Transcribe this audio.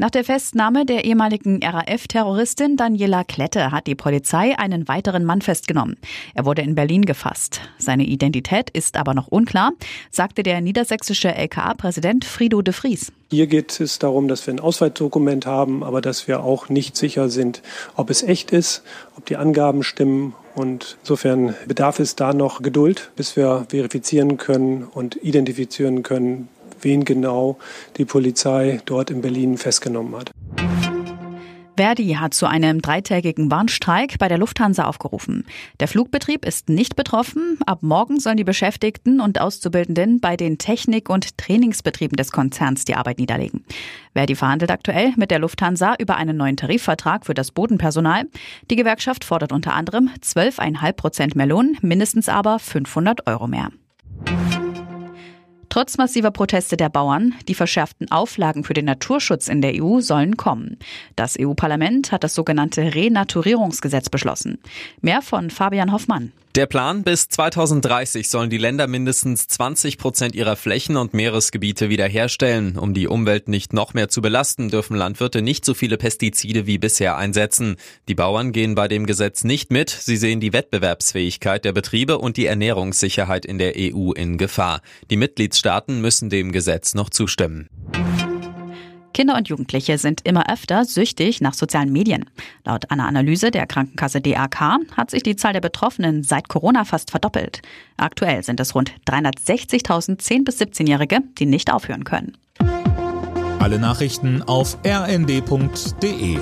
Nach der Festnahme der ehemaligen RAF-Terroristin Daniela Klette hat die Polizei einen weiteren Mann festgenommen. Er wurde in Berlin gefasst. Seine Identität ist aber noch unklar, sagte der niedersächsische LKA-Präsident Frido de Vries. Hier geht es darum, dass wir ein Ausweisdokument haben, aber dass wir auch nicht sicher sind, ob es echt ist, ob die Angaben stimmen. Und insofern bedarf es da noch Geduld, bis wir verifizieren können und identifizieren können, wen genau die Polizei dort in Berlin festgenommen hat. Verdi hat zu einem dreitägigen Warnstreik bei der Lufthansa aufgerufen. Der Flugbetrieb ist nicht betroffen. Ab morgen sollen die Beschäftigten und Auszubildenden bei den Technik- und Trainingsbetrieben des Konzerns die Arbeit niederlegen. Verdi verhandelt aktuell mit der Lufthansa über einen neuen Tarifvertrag für das Bodenpersonal. Die Gewerkschaft fordert unter anderem 12,5 Prozent mehr Lohn, mindestens aber 500 Euro mehr. Trotz massiver Proteste der Bauern, die verschärften Auflagen für den Naturschutz in der EU sollen kommen. Das EU-Parlament hat das sogenannte Renaturierungsgesetz beschlossen. Mehr von Fabian Hoffmann. Der Plan, bis 2030 sollen die Länder mindestens 20 Prozent ihrer Flächen und Meeresgebiete wiederherstellen. Um die Umwelt nicht noch mehr zu belasten, dürfen Landwirte nicht so viele Pestizide wie bisher einsetzen. Die Bauern gehen bei dem Gesetz nicht mit. Sie sehen die Wettbewerbsfähigkeit der Betriebe und die Ernährungssicherheit in der EU in Gefahr. Die Mitgliedstaaten müssen dem Gesetz noch zustimmen. Kinder und Jugendliche sind immer öfter süchtig nach sozialen Medien. Laut einer Analyse der Krankenkasse DAK hat sich die Zahl der Betroffenen seit Corona fast verdoppelt. Aktuell sind es rund 360.000 10- bis 17-Jährige, die nicht aufhören können. Alle Nachrichten auf rnd.de